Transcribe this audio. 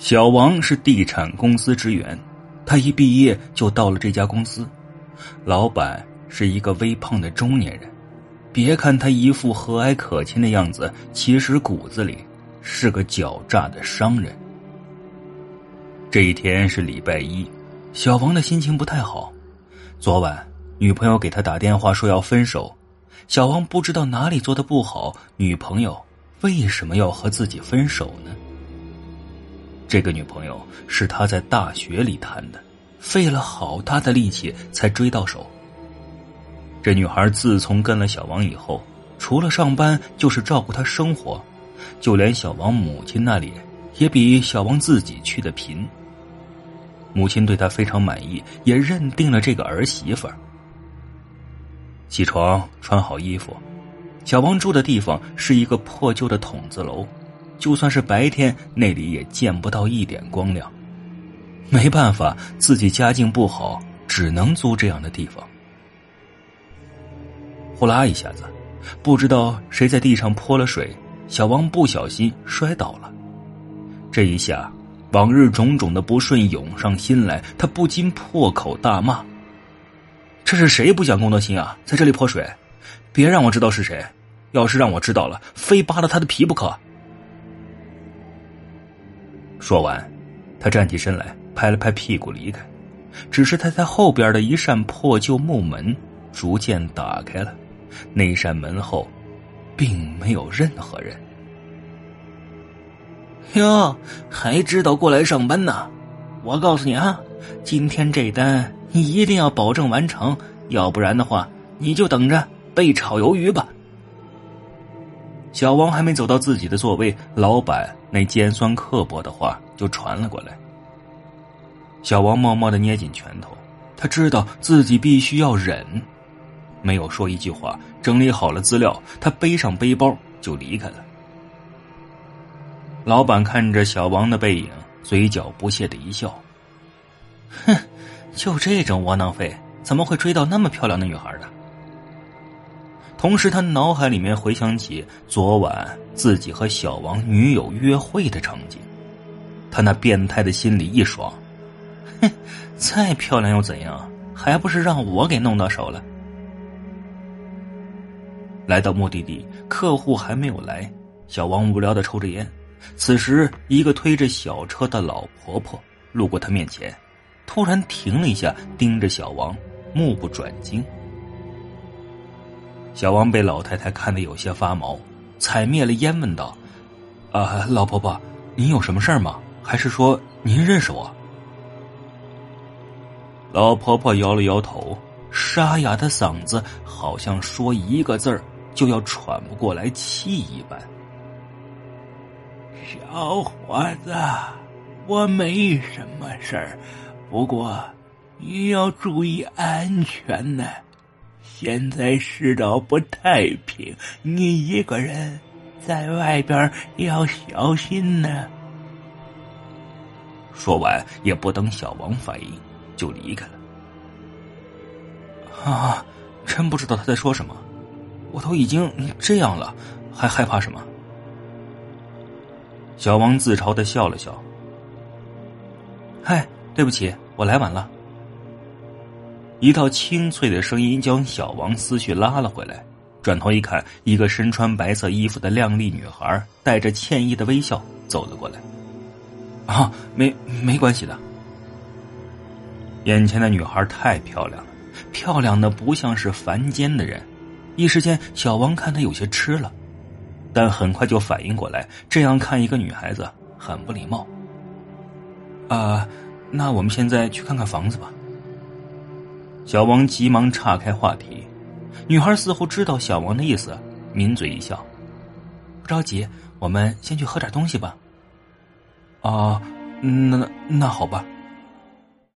小王是地产公司职员，他一毕业就到了这家公司。老板是一个微胖的中年人，别看他一副和蔼可亲的样子，其实骨子里是个狡诈的商人。这一天是礼拜一，小王的心情不太好。昨晚女朋友给他打电话说要分手，小王不知道哪里做的不好，女朋友为什么要和自己分手呢？这个女朋友是他在大学里谈的，费了好大的力气才追到手。这女孩自从跟了小王以后，除了上班就是照顾他生活，就连小王母亲那里也比小王自己去的频。母亲对他非常满意，也认定了这个儿媳妇。起床，穿好衣服，小王住的地方是一个破旧的筒子楼。就算是白天，那里也见不到一点光亮。没办法，自己家境不好，只能租这样的地方。呼啦一下子，不知道谁在地上泼了水，小王不小心摔倒了。这一下，往日种种的不顺涌上心来，他不禁破口大骂：“这是谁不讲公德心啊，在这里泼水？别让我知道是谁！要是让我知道了，非扒了他的皮不可！”说完，他站起身来，拍了拍屁股离开。只是他在后边的一扇破旧木门逐渐打开了，那扇门后，并没有任何人。哟，还知道过来上班呢？我告诉你啊，今天这单你一定要保证完成，要不然的话，你就等着被炒鱿鱼吧。小王还没走到自己的座位，老板那尖酸刻薄的话就传了过来。小王默默的捏紧拳头，他知道自己必须要忍，没有说一句话，整理好了资料，他背上背包就离开了。老板看着小王的背影，嘴角不屑的一笑：“哼，就这种窝囊废，怎么会追到那么漂亮的女孩呢？”同时，他脑海里面回想起昨晚自己和小王女友约会的场景，他那变态的心里一爽，哼，再漂亮又怎样？还不是让我给弄到手了。来到目的地，客户还没有来，小王无聊的抽着烟。此时，一个推着小车的老婆婆路过他面前，突然停了一下，盯着小王，目不转睛。小王被老太太看得有些发毛，踩灭了烟，问道：“啊，老婆婆，您有什么事儿吗？还是说您认识我？”老婆婆摇了摇头，沙哑的嗓子好像说一个字儿就要喘不过来气一般。小伙子，我没什么事儿，不过你要注意安全呢。现在世道不太平，你一个人在外边要小心呢。说完，也不等小王反应，就离开了。啊，真不知道他在说什么，我都已经这样了，还害怕什么？小王自嘲的笑了笑。嗨，对不起，我来晚了。一道清脆的声音将小王思绪拉了回来，转头一看，一个身穿白色衣服的靓丽女孩带着歉意的微笑走了过来。啊，没没关系的。眼前的女孩太漂亮了，漂亮的不像是凡间的人。一时间，小王看她有些吃了，但很快就反应过来，这样看一个女孩子很不礼貌。啊，那我们现在去看看房子吧。小王急忙岔开话题，女孩似乎知道小王的意思，抿嘴一笑：“不着急，我们先去喝点东西吧。啊，那那好吧。